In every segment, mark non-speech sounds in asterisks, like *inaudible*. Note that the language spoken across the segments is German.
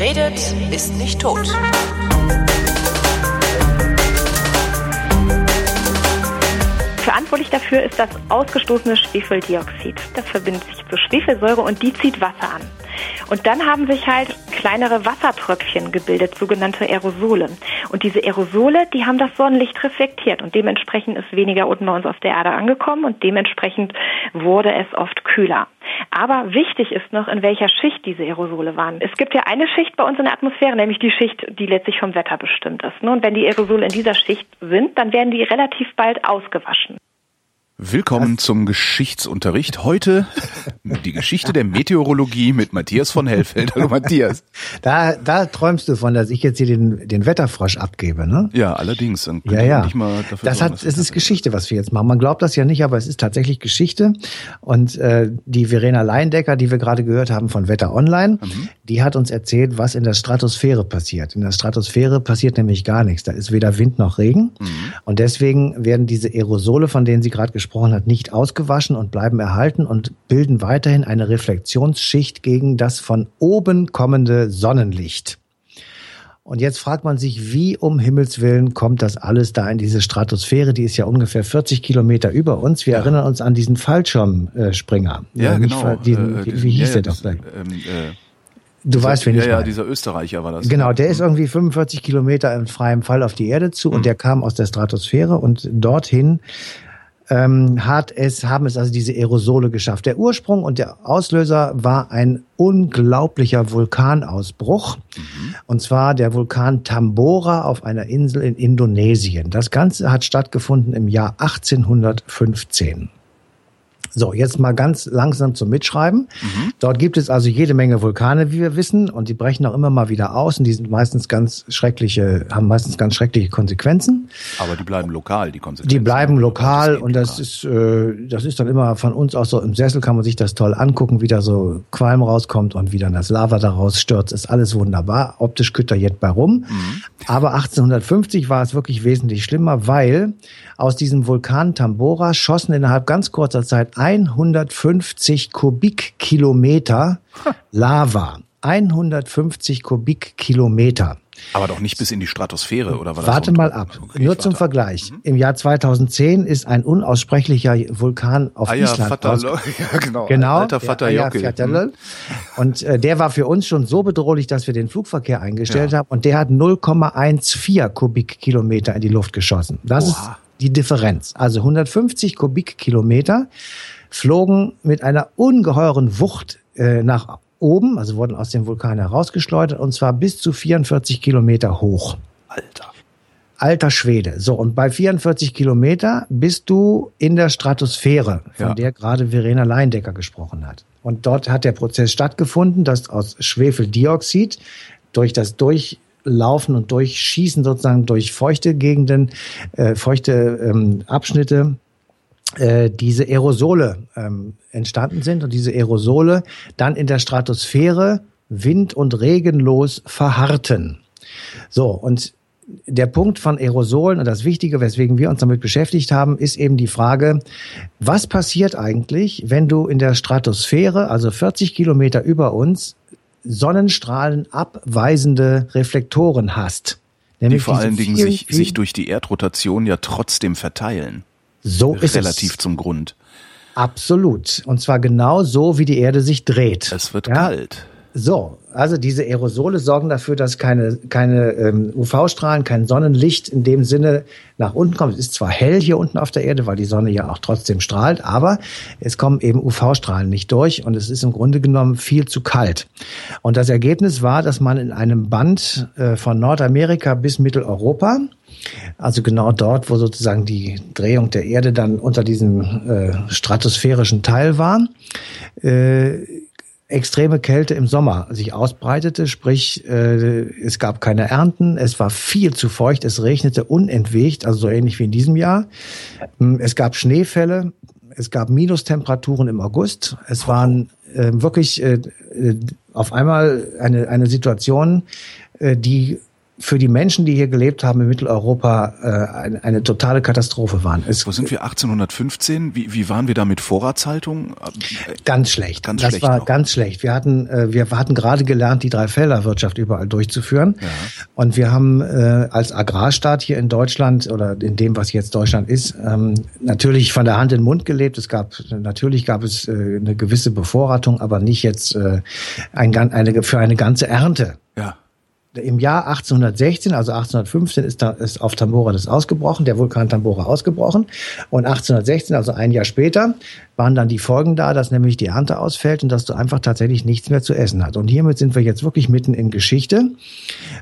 Redet, ist nicht tot. Verantwortlich dafür ist das ausgestoßene Schwefeldioxid. Das verbindet sich zur Schwefelsäure und die zieht Wasser an. Und dann haben sich halt kleinere Wassertröpfchen gebildet, sogenannte Aerosole. Und diese Aerosole, die haben das Sonnenlicht reflektiert und dementsprechend ist weniger unten bei uns auf der Erde angekommen und dementsprechend wurde es oft kühler. Aber wichtig ist noch, in welcher Schicht diese Aerosole waren. Es gibt ja eine Schicht bei uns in der Atmosphäre, nämlich die Schicht, die letztlich vom Wetter bestimmt ist. Und wenn die Aerosole in dieser Schicht sind, dann werden die relativ bald ausgewaschen. Willkommen zum Geschichtsunterricht. Heute die Geschichte der Meteorologie mit Matthias von Hellfeld. Hallo Matthias. Da, da träumst du von, dass ich jetzt hier den, den Wetterfrosch abgebe, ne? Ja, allerdings. Dann ja, ja. Nicht mal dafür das sorgen, hat, es ist Geschichte, was wir jetzt machen. Man glaubt das ja nicht, aber es ist tatsächlich Geschichte. Und äh, die Verena Leindecker, die wir gerade gehört haben von Wetter Online, mhm. Die hat uns erzählt, was in der Stratosphäre passiert. In der Stratosphäre passiert nämlich gar nichts. Da ist weder Wind noch Regen. Mhm. Und deswegen werden diese Aerosole, von denen sie gerade gesprochen hat, nicht ausgewaschen und bleiben erhalten und bilden weiterhin eine Reflexionsschicht gegen das von oben kommende Sonnenlicht. Und jetzt fragt man sich, wie um Himmels Willen kommt das alles da in diese Stratosphäre? Die ist ja ungefähr 40 Kilometer über uns. Wir ja. erinnern uns an diesen Fallschirmspringer. Ja, ja genau. Diesen, äh, wie, wie hieß ja, der doch? Ähm, äh, Du dieser, weißt, wen ich Ja, meine. ja, dieser Österreicher war das. Genau, der ist irgendwie 45 Kilometer im freien Fall auf die Erde zu mhm. und der kam aus der Stratosphäre und dorthin ähm, hat es, haben es also diese Aerosole geschafft. Der Ursprung und der Auslöser war ein unglaublicher Vulkanausbruch. Mhm. Und zwar der Vulkan Tambora auf einer Insel in Indonesien. Das Ganze hat stattgefunden im Jahr 1815. So, jetzt mal ganz langsam zum Mitschreiben. Mhm. Dort gibt es also jede Menge Vulkane, wie wir wissen, und die brechen auch immer mal wieder aus und die sind meistens ganz schreckliche, haben meistens ganz schreckliche Konsequenzen. Aber die bleiben lokal, die Konsequenzen. Die bleiben lokal das und das ist, äh, das ist dann immer von uns auch so im Sessel kann man sich das toll angucken, wie da so Qualm rauskommt und wie dann das Lava daraus stürzt, ist alles wunderbar. Optisch kütterjet bei rum. Mhm. Aber 1850 war es wirklich wesentlich schlimmer, weil aus diesem Vulkan Tambora schossen innerhalb ganz kurzer Zeit 150 Kubikkilometer Lava. 150 Kubikkilometer. Aber doch nicht bis in die Stratosphäre, oder was? Warte mal ab. Okay, Nur zum Vergleich. Mhm. Im Jahr 2010 ist ein unaussprechlicher Vulkan auf Aya Island Vater, *laughs* ja, genau. genau. Alter Vater mhm. Und äh, der war für uns schon so bedrohlich, dass wir den Flugverkehr eingestellt ja. haben. Und der hat 0,14 Kubikkilometer in die Luft geschossen. Das Oha. ist die Differenz. Also 150 Kubikkilometer flogen mit einer ungeheuren Wucht äh, nach oben, also wurden aus dem Vulkan herausgeschleudert und zwar bis zu 44 Kilometer hoch. Alter. Alter Schwede. So, und bei 44 Kilometer bist du in der Stratosphäre, von ja. der gerade Verena Leindecker gesprochen hat. Und dort hat der Prozess stattgefunden, dass aus Schwefeldioxid durch das Durch Laufen und Durchschießen sozusagen durch feuchte Gegenden, äh, feuchte ähm, Abschnitte äh, diese Aerosole ähm, entstanden sind und diese Aerosole dann in der Stratosphäre wind- und regenlos verharrten. So, und der Punkt von Aerosolen und das Wichtige, weswegen wir uns damit beschäftigt haben, ist eben die Frage, was passiert eigentlich, wenn du in der Stratosphäre, also 40 Kilometer über uns, Sonnenstrahlen abweisende Reflektoren hast. Die vor allen Dingen sich, sich durch die Erdrotation ja trotzdem verteilen. So ist Relativ es. zum Grund. Absolut. Und zwar genau so, wie die Erde sich dreht. Es wird ja? kalt. So, also diese Aerosole sorgen dafür, dass keine, keine ähm, UV-Strahlen, kein Sonnenlicht in dem Sinne nach unten kommt. Es ist zwar hell hier unten auf der Erde, weil die Sonne ja auch trotzdem strahlt, aber es kommen eben UV-Strahlen nicht durch und es ist im Grunde genommen viel zu kalt. Und das Ergebnis war, dass man in einem Band äh, von Nordamerika bis Mitteleuropa also genau dort, wo sozusagen die Drehung der Erde dann unter diesem äh, stratosphärischen Teil war, äh, extreme Kälte im Sommer sich ausbreitete, sprich äh, es gab keine Ernten, es war viel zu feucht, es regnete unentwegt, also so ähnlich wie in diesem Jahr. Hm, es gab Schneefälle, es gab Minustemperaturen im August, es waren äh, wirklich äh, äh, auf einmal eine, eine Situation, äh, die für die Menschen, die hier gelebt haben in Mitteleuropa, äh, eine, eine totale Katastrophe waren. Es, Wo sind wir? 1815? Wie, wie waren wir da mit Vorratshaltung? Ganz schlecht. Ganz das schlecht war noch. ganz schlecht. Wir hatten, äh, wir hatten gerade gelernt, die Dreifelderwirtschaft überall durchzuführen. Ja. Und wir haben äh, als Agrarstaat hier in Deutschland oder in dem, was jetzt Deutschland ist, ähm, natürlich von der Hand in den Mund gelebt. Es gab natürlich gab es äh, eine gewisse Bevorratung, aber nicht jetzt äh, ein, eine, für eine ganze Ernte. Ja. Im Jahr 1816, also 1815, ist, da, ist auf Tambora das ausgebrochen, der Vulkan Tambora ausgebrochen. Und 1816, also ein Jahr später, waren dann die Folgen da, dass nämlich die Ernte ausfällt und dass du einfach tatsächlich nichts mehr zu essen hast. Und hiermit sind wir jetzt wirklich mitten in Geschichte,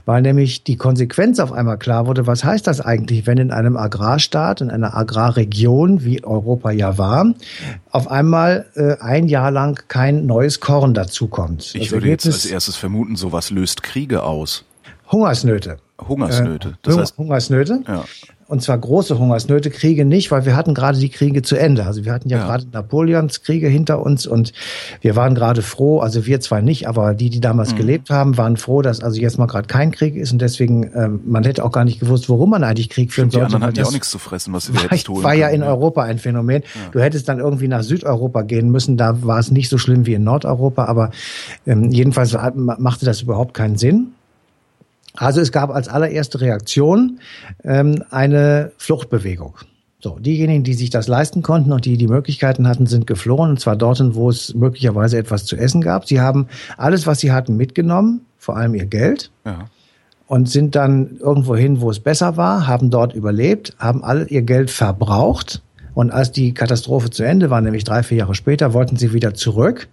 weil nämlich die Konsequenz auf einmal klar wurde, was heißt das eigentlich, wenn in einem Agrarstaat, in einer Agrarregion, wie Europa ja war, auf einmal äh, ein Jahr lang kein neues Korn dazukommt. Ich Das würde jetzt Ergebnis- als erstes vermuten, sowas löst Kriege aus. Hungersnöte. Hungersnöte. Äh, Das Hunger- heißt, Hungersnöte. ja. Und zwar große Hungersnöte, Kriege nicht, weil wir hatten gerade die Kriege zu Ende. Also wir hatten ja, Ja. gerade Napoleons Kriege hinter uns und wir waren gerade froh, also wir zwar nicht, aber die, die Mhm. damals gelebt haben, waren froh, dass also jetzt mal gerade kein Krieg ist und deswegen, ähm, man hätte auch gar nicht gewusst, warum man eigentlich Krieg führen die sollte. anderen weil hatten ja auch nichts zu fressen, was wir war, jetzt holen war ja können, in Europa ein Phänomen. Du hättest dann irgendwie nach Südeuropa gehen müssen, da war es nicht so schlimm wie in Nordeuropa, aber ähm, jedenfalls machte das überhaupt keinen Sinn. Also es gab als allererste Reaktion ähm, eine Fluchtbewegung. So, diejenigen, die sich das leisten konnten und die die Möglichkeiten hatten, sind geflohen, und zwar dorthin, wo es möglicherweise etwas zu essen gab. Sie haben alles, was sie hatten, mitgenommen, vor allem ihr Geld, Ja. und sind dann irgendwo hin, wo es besser war, haben dort überlebt, haben alle ihr Geld verbraucht. Und als die Katastrophe zu Ende war, nämlich drei, vier Jahre später, wollten sie wieder zurück,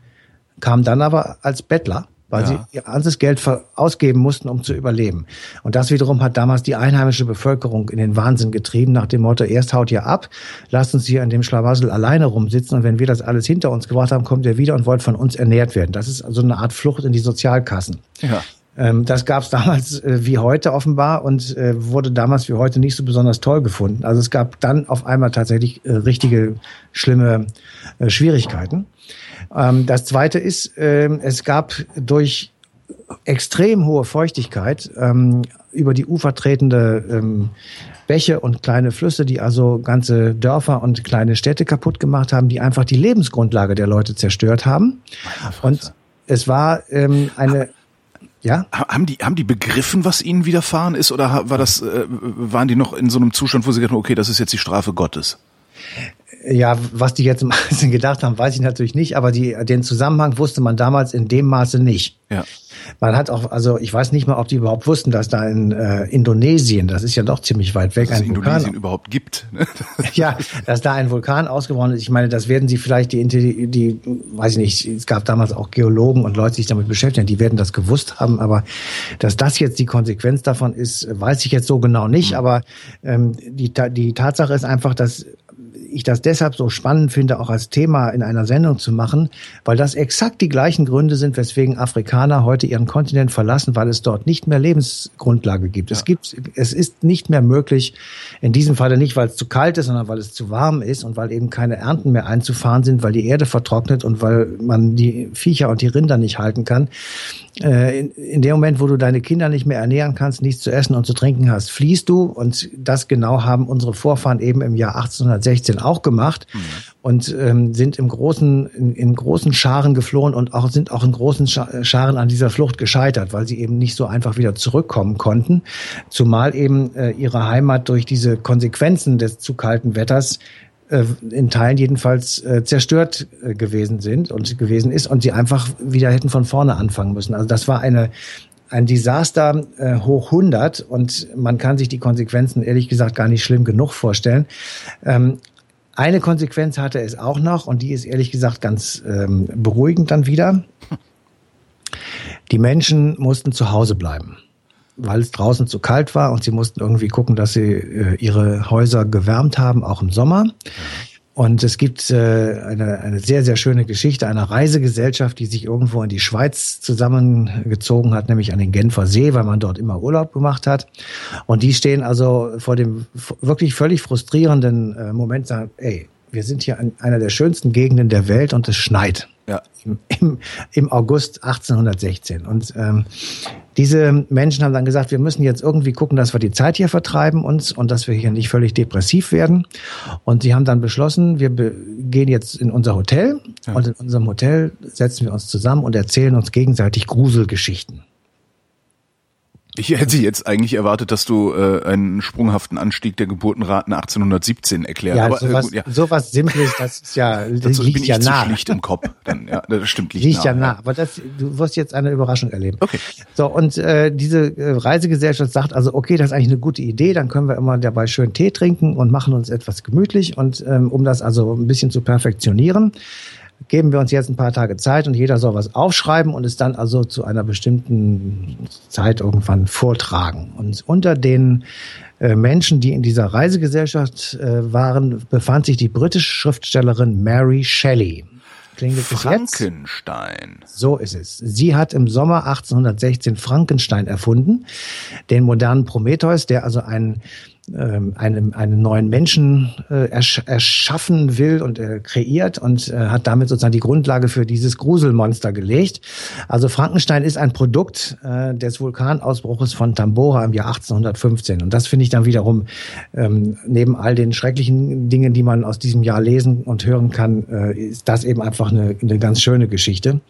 kamen dann aber als Bettler, weil Ja. sie ihr ganzes Geld ausgeben mussten, um zu überleben. Und das wiederum hat damals die einheimische Bevölkerung in den Wahnsinn getrieben, nach dem Motto, erst haut ihr ab, lasst uns hier an dem Schlamassel alleine rumsitzen und wenn wir das alles hinter uns gebracht haben, kommt ihr wieder und wollt von uns ernährt werden. Das ist also eine Art Flucht in die Sozialkassen. Ja. Ähm, das gab es damals äh, wie heute offenbar und äh, wurde damals wie heute nicht so besonders toll gefunden. Also es gab dann auf einmal tatsächlich äh, richtige schlimme Schwierigkeiten. Ähm, das Zweite ist, ähm, es gab durch extrem hohe Feuchtigkeit ähm, über die Ufer tretende ähm, Bäche und kleine Flüsse, die also ganze Dörfer und kleine Städte kaputt gemacht haben, die einfach die Lebensgrundlage der Leute zerstört haben. Und es war ähm, eine, ja, Ha- Haben die, haben die begriffen, was ihnen widerfahren ist, oder war das, äh, waren die noch in so einem Zustand, wo sie gedacht haben, okay, das ist jetzt die Strafe Gottes? Ja, was die jetzt im *laughs* Einzelnen gedacht haben, weiß ich natürlich nicht, aber die, den Zusammenhang wusste man damals in dem Maße nicht. Ja. Man hat auch, also ich weiß nicht mal, ob die überhaupt wussten, dass da in äh, Indonesien, das ist ja doch ziemlich weit weg, Dass es ein Indonesien Vulkan, überhaupt gibt. ne? *laughs* ja, dass da ein Vulkan ausgebrochen ist. Ich meine, das werden sie vielleicht die, die, die, weiß ich nicht, es gab damals auch Geologen und Leute, die sich damit beschäftigen, die werden das gewusst haben, aber dass das jetzt die Konsequenz davon ist, weiß ich jetzt so genau nicht, aber ähm, die, die Tatsache ist einfach, dass ich das deshalb so spannend finde, auch als Thema in einer Sendung zu machen, weil das exakt die gleichen Gründe sind, weswegen Afrikaner heute ihren Kontinent verlassen, weil es dort nicht mehr Lebensgrundlage gibt. Es gibt, es ist nicht mehr möglich, in diesem Falle nicht, weil es zu kalt ist, sondern weil es zu warm ist und weil eben keine Ernten mehr einzufahren sind, weil die Erde vertrocknet und weil man die Viecher und die Rinder nicht halten kann. Äh, in, in dem Moment, wo du deine Kinder nicht mehr ernähren kannst, nichts zu essen und zu trinken hast, fließt du. Und das genau haben unsere Vorfahren eben im Jahr 1816 auch gemacht und ähm, sind im großen, in, in großen Scharen geflohen und auch sind auch in großen Scha- Scharen an dieser Flucht gescheitert, weil sie eben nicht so einfach wieder zurückkommen konnten, zumal eben äh, ihre Heimat durch diese Konsequenzen des zu kalten Wetters äh, in Teilen jedenfalls äh, zerstört äh, gewesen sind und gewesen ist und sie einfach wieder hätten von vorne anfangen müssen. Also das war eine ein Desaster äh, hoch 100 und man kann sich die Konsequenzen ehrlich gesagt gar nicht schlimm genug vorstellen. Ähm, eine Konsequenz hatte es auch noch und die ist ehrlich gesagt ganz ähm, beruhigend dann wieder. Die Menschen mussten zu Hause bleiben, weil es draußen zu kalt war und sie mussten irgendwie gucken, dass sie äh, ihre Häuser gewärmt haben, auch im Sommer. Und es gibt äh, eine, eine sehr, sehr schöne Geschichte einer Reisegesellschaft, die sich irgendwo in die Schweiz zusammengezogen hat, nämlich an den Genfer See, weil man dort immer Urlaub gemacht hat. Und die stehen also vor dem wirklich völlig frustrierenden äh, Moment, sagen, ey, wir sind hier in einer der schönsten Gegenden der Welt und es schneit. Ja. Im, im, Im August 1816. Und ähm, diese Menschen haben dann gesagt, wir müssen jetzt irgendwie gucken, dass wir die Zeit hier vertreiben uns und dass wir hier nicht völlig depressiv werden. Und sie haben dann beschlossen, wir gehen jetzt in unser Hotel ja. und in unserem Hotel setzen wir uns zusammen und erzählen uns gegenseitig Gruselgeschichten. Ich hätte jetzt eigentlich erwartet, dass du äh, einen sprunghaften Anstieg der Geburtenraten 1817 erklärst. Ja, aber sowas, äh, ja. sowas Simples, das ist ja das *laughs* liegt bin ja ich nah. Zu schlicht im Kopf. Dann, ja, das stimmt liegt, liegt nah, ja nah. Aber das, du wirst jetzt eine Überraschung erleben. Okay. So und äh, diese äh, Reisegesellschaft sagt also, okay, das ist eigentlich eine gute Idee. Dann können wir immer dabei schön Tee trinken und machen uns etwas gemütlich und ähm, um das also ein bisschen zu perfektionieren geben wir uns jetzt ein paar Tage Zeit und jeder soll was aufschreiben und es dann also zu einer bestimmten Zeit irgendwann vortragen. Und unter den äh, Menschen, die in dieser Reisegesellschaft äh, waren, befand sich die britische Schriftstellerin Mary Shelley. Klingt Frankenstein. So ist es. Sie hat im Sommer 1816 Frankenstein erfunden, den modernen Prometheus, der also ein ähm, einen, einen neuen Menschen äh, ersch erschaffen will und äh, kreiert und äh, hat damit sozusagen die Grundlage für dieses Gruselmonster gelegt. Also Frankenstein ist ein Produkt äh, des Vulkanausbruches von Tambora im Jahr 1815 und das finde ich dann wiederum ähm, neben all den schrecklichen Dingen, die man aus diesem Jahr lesen und hören kann, äh, ist das eben einfach eine, eine ganz schöne Geschichte.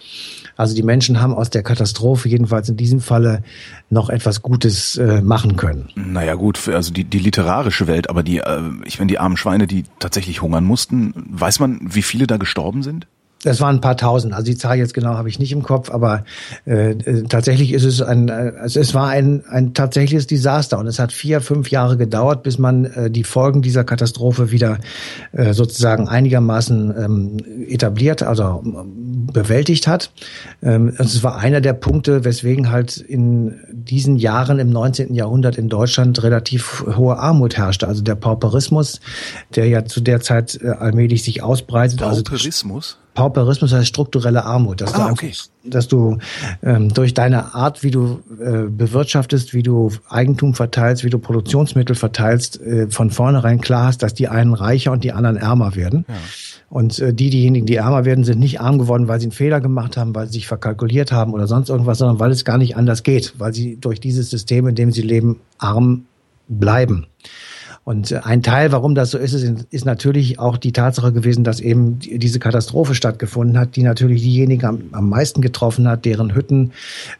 Also die Menschen haben aus der Katastrophe jedenfalls in diesem Falle noch etwas Gutes äh, machen können. Naja gut, also die, die literarische Welt, aber die, äh, ich meine, die armen Schweine, die tatsächlich hungern mussten, weiß man, wie viele da gestorben sind? Das waren ein paar tausend. Also die Zahl jetzt genau habe ich nicht im Kopf, aber äh, äh, tatsächlich ist es ein, äh, also es war ein, ein tatsächliches Desaster und es hat vier, fünf Jahre gedauert, bis man äh, die Folgen dieser Katastrophe wieder äh, sozusagen einigermaßen ähm, etabliert, also ähm, bewältigt hat. Ähm, es war einer der Punkte, weswegen halt in diesen Jahren im 19. Jahrhundert in Deutschland relativ hohe Armut herrschte. Also der Pauperismus, der ja zu der Zeit äh, allmählich sich ausbreitet. Also Pauperismus? Also Pauperismus heißt strukturelle Armut, dass ah, du, okay. dass du ähm, durch deine Art, wie du äh, bewirtschaftest, wie du Eigentum verteilst, wie du Produktionsmittel verteilst, äh, von vornherein klar hast, dass die einen reicher und die anderen ärmer werden. Ja. Und äh, die, diejenigen, die ärmer werden, sind nicht arm geworden, weil sie einen Fehler gemacht haben, weil sie sich verkalkuliert haben oder sonst irgendwas, sondern weil es gar nicht anders geht, weil sie durch dieses System, in dem sie leben, arm bleiben. Und äh, ein Teil, warum das so ist, ist natürlich auch die Tatsache gewesen, dass eben diese Katastrophe stattgefunden hat, die natürlich diejenigen am, am meisten getroffen hat, deren Hütten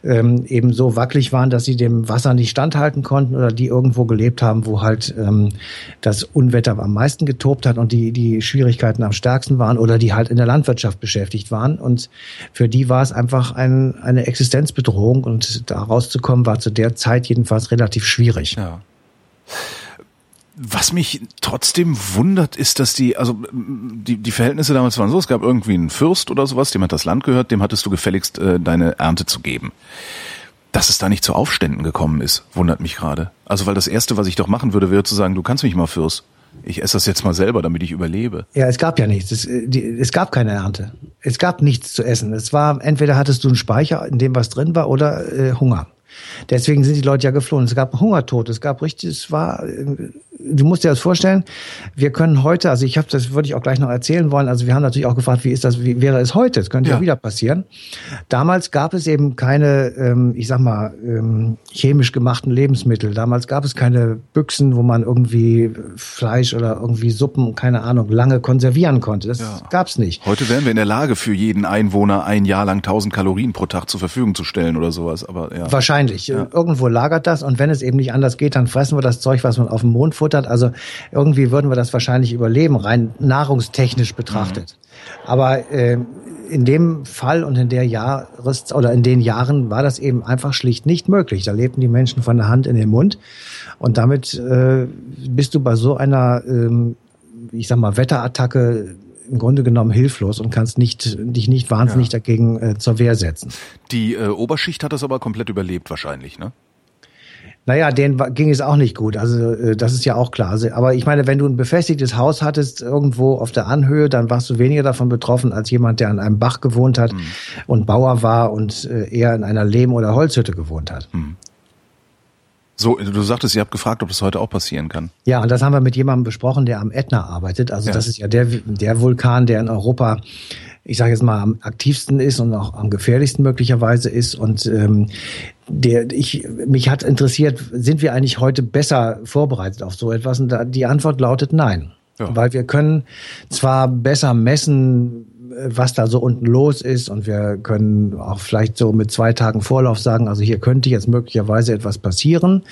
ähm, eben so wackelig waren, dass sie dem Wasser nicht standhalten konnten oder die irgendwo gelebt haben, wo halt ähm, das Unwetter am meisten getobt hat und die, die Schwierigkeiten am stärksten waren oder die halt in der Landwirtschaft beschäftigt waren. Und für die war es einfach ein, eine Existenzbedrohung und da rauszukommen war zu der Zeit jedenfalls relativ schwierig. Ja. Was mich trotzdem wundert, ist, dass die, also die, die Verhältnisse damals waren so, es gab irgendwie einen Fürst oder sowas, dem hat das Land gehört, dem hattest du gefälligst äh, deine Ernte zu geben. Dass es da nicht zu Aufständen gekommen ist, wundert mich gerade. Also weil das Erste, was ich doch machen würde, wäre zu sagen, du kannst mich mal Fürst. Ich esse das jetzt mal selber, damit ich überlebe. Ja, es gab ja nichts. Es, äh, die, es gab keine Ernte. Es gab nichts zu essen. Es war, entweder hattest du einen Speicher, in dem was drin war, oder äh, Hunger. Deswegen sind die Leute ja geflohen. Es gab Hungertod, es gab richtig, es war, du musst dir das vorstellen, wir können heute, also ich habe das würde ich auch gleich noch erzählen wollen, also wir haben natürlich auch gefragt, wie ist das, wie wäre es heute? Das könnte ja, ja wieder passieren. Damals gab es eben keine, ähm, ich sag mal, ähm, chemisch gemachten Lebensmittel. Damals gab es keine Büchsen, wo man irgendwie Fleisch oder irgendwie Suppen, keine Ahnung, lange konservieren konnte. Das ja. gab's nicht. Heute wären wir in der Lage, für jeden Einwohner ein Jahr lang 1000 Kalorien pro Tag zur Verfügung zu stellen oder sowas. Aber ja. Wahrscheinlich. Irgendwo lagert das und wenn es eben nicht anders geht, dann fressen wir das Zeug, was man auf dem Mond futtert. Also irgendwie würden wir das wahrscheinlich überleben, rein nahrungstechnisch betrachtet. Mhm. Aber äh, in dem Fall und in der Jahres oder in den Jahren war das eben einfach schlicht nicht möglich. Da lebten die Menschen von der Hand in den Mund und damit äh, bist du bei so einer, ähm, ich sag mal, Wetterattacke im Grunde genommen hilflos und kannst nicht, dich nicht wahnsinnig ja. dagegen äh, zur Wehr setzen. Die äh, Oberschicht hat das aber komplett überlebt wahrscheinlich, ne? Naja, denen ging es auch nicht gut. Also äh, das ist ja auch klar. Also, aber ich meine, wenn du ein befestigtes Haus hattest irgendwo auf der Anhöhe, dann warst du weniger davon betroffen als jemand, der an einem Bach gewohnt hat mhm. und Bauer war und äh, eher in einer Lehm- oder Holzhütte gewohnt hat. Mhm. So, du sagtest, ihr habt gefragt, ob das heute auch passieren kann. Ja, und das haben wir mit jemandem besprochen, der am Ätna arbeitet. Also ja. das ist ja der, der Vulkan, der in Europa, ich sage jetzt mal, am aktivsten ist und auch am gefährlichsten möglicherweise ist. Und ähm, der, ich, mich hat interessiert, sind wir eigentlich heute besser vorbereitet auf so etwas? Und da, die Antwort lautet nein. Ja. Weil wir können zwar besser messen, was da so unten los ist und wir können auch vielleicht so mit zwei Tagen Vorlauf sagen, also hier könnte jetzt möglicherweise etwas passieren.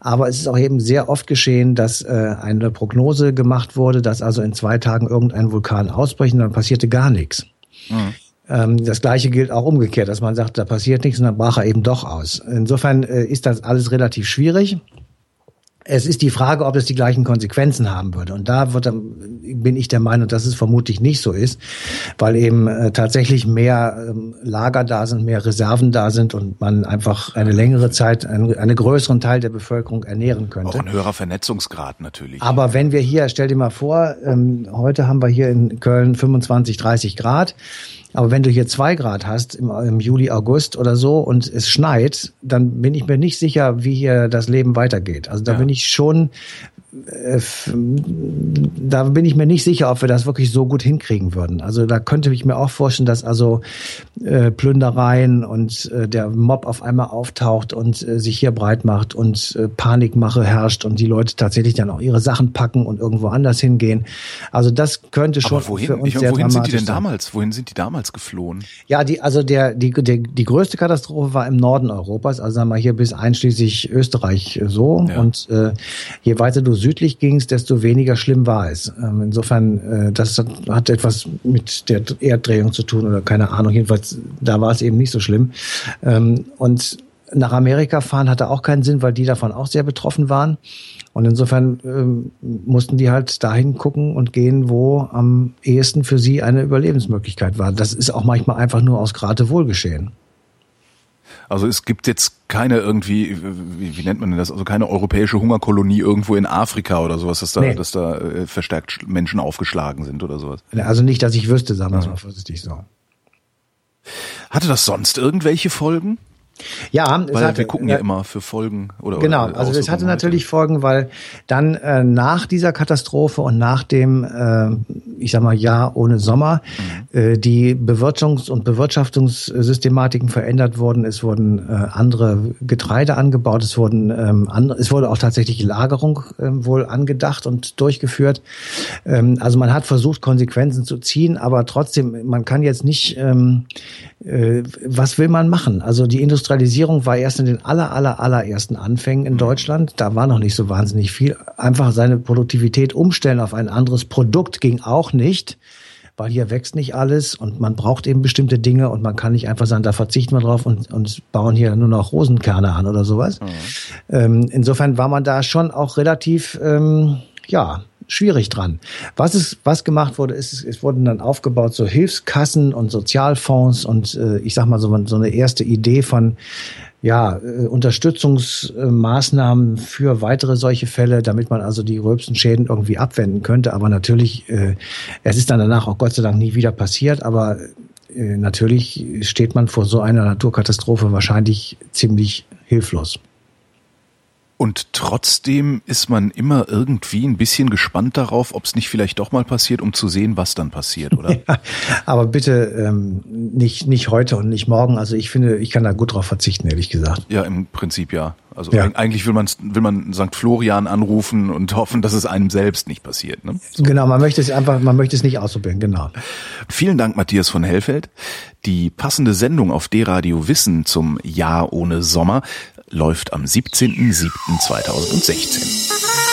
Aber es ist auch eben sehr oft geschehen, dass äh, eine Prognose gemacht wurde, dass also in zwei Tagen irgendein Vulkan ausbricht und dann passierte gar nichts. Mhm. Ähm, das gleiche gilt auch umgekehrt, dass man sagt, da passiert nichts und dann brach er eben doch aus. Insofern äh, ist das alles relativ schwierig. Es ist die Frage, ob es die gleichen Konsequenzen haben würde. Und da wird, bin ich der Meinung, dass es vermutlich nicht so ist, weil eben äh, tatsächlich mehr ähm, Lager da sind, mehr Reserven da sind und man einfach eine längere Zeit einen, einen größeren Teil der Bevölkerung ernähren könnte. Auch ein höherer Vernetzungsgrad natürlich. Aber wenn wir hier, stell dir mal vor, ähm, heute haben wir hier in Köln 25, 30 Grad. Aber wenn du hier zwei Grad hast im, im, Juli, August oder so und es schneit, dann bin ich mir nicht sicher, wie hier das Leben weitergeht. Also da ja. bin ich schon da bin ich mir nicht sicher, ob wir das wirklich so gut hinkriegen würden. Also da könnte ich mir auch vorstellen, dass also äh, Plündereien und äh, der Mob auf einmal auftaucht und äh, sich hier breit macht und äh, Panikmache herrscht und die Leute tatsächlich dann auch ihre Sachen packen und irgendwo anders hingehen. Also das könnte schon Aber wohin, für uns ich, sehr wohin sind die denn damals? Wohin sind die damals geflohen? Ja, die also der die die, die größte Katastrophe war im Norden Europas, also sagen wir hier bis einschließlich Österreich so ja. und äh, je weiter du südlich gingst, desto weniger schlimm war es. Ähm, insofern, äh, das hat etwas mit der Erddrehung zu tun oder keine Ahnung. Jedenfalls, da war es eben nicht so schlimm. Ähm, und nach Amerika fahren hatte auch keinen Sinn, weil die davon auch sehr betroffen waren. Und insofern ähm, mussten die halt dahin gucken und gehen, wo am ehesten für sie eine Überlebensmöglichkeit war. Das ist auch manchmal einfach nur aus Geratewohl geschehen. Also es gibt jetzt keine irgendwie, wie, wie, nennt man denn das, also keine europäische Hungerkolonie irgendwo in Afrika oder sowas, dass da, nee. dass da äh, verstärkt Menschen aufgeschlagen sind oder sowas. Also nicht, dass ich wüsste, sagen wir es mal vorsichtig so. Hatte das sonst irgendwelche Folgen? Ja, weil hatte, wir gucken ja, ja, immer für Folgen oder genau. Oder also es hatte natürlich Folgen, weil dann äh, nach dieser Katastrophe und nach dem, äh, ich sag mal Jahr ohne Sommer, mhm. Äh, die Bewirtschaftungs- und Bewirtschaftungssystematiken verändert wurden. Es wurden äh, andere Getreide angebaut. Es wurden ähm, andere, es wurde auch tatsächlich Lagerung äh, wohl angedacht und durchgeführt. Ähm, also man hat versucht Konsequenzen zu ziehen, aber trotzdem man kann jetzt nicht ähm, äh, was will man machen? Also die Industrialisierung war erst in den aller, aller, allerersten Anfängen in mhm. Deutschland. Da war noch nicht so wahnsinnig viel. Einfach seine Produktivität umstellen auf ein anderes Produkt ging auch nicht, weil hier wächst nicht alles und man braucht eben bestimmte Dinge und man kann nicht einfach sagen, da verzichten wir drauf und, und bauen hier nur noch Rosenkerne an oder sowas. Mhm. Ähm, insofern war man da schon auch relativ, ähm, ja, schwierig dran. Was ist, was gemacht wurde, ist, es wurden dann aufgebaut so Hilfskassen und Sozialfonds und äh, ich sag mal so, so eine erste Idee von ja, äh, Unterstützungsmaßnahmen für weitere solche Fälle, damit man also die gröbsten Schäden irgendwie abwenden könnte. Aber natürlich, äh, es ist dann danach auch Gott sei Dank nie wieder passiert, aber äh, natürlich steht man vor so einer Naturkatastrophe wahrscheinlich ziemlich hilflos. Und trotzdem ist man immer irgendwie ein bisschen gespannt darauf, ob es nicht vielleicht doch mal passiert, um zu sehen, was dann passiert, oder? *laughs* Ja, aber bitte ähm, nicht nicht heute und nicht morgen. Also ich finde, ich kann da gut drauf verzichten, ehrlich gesagt. Ja, im Prinzip ja. Also ja. eigentlich will man will man St. Florian anrufen und hoffen, dass es einem selbst nicht passiert. Ne? So. Genau, man möchte es einfach, man möchte es nicht ausprobieren. Genau. Vielen Dank, Matthias von Hellfeld. Die passende Sendung auf D-Radio Wissen zum Jahr ohne Sommer läuft am 17.07.2016.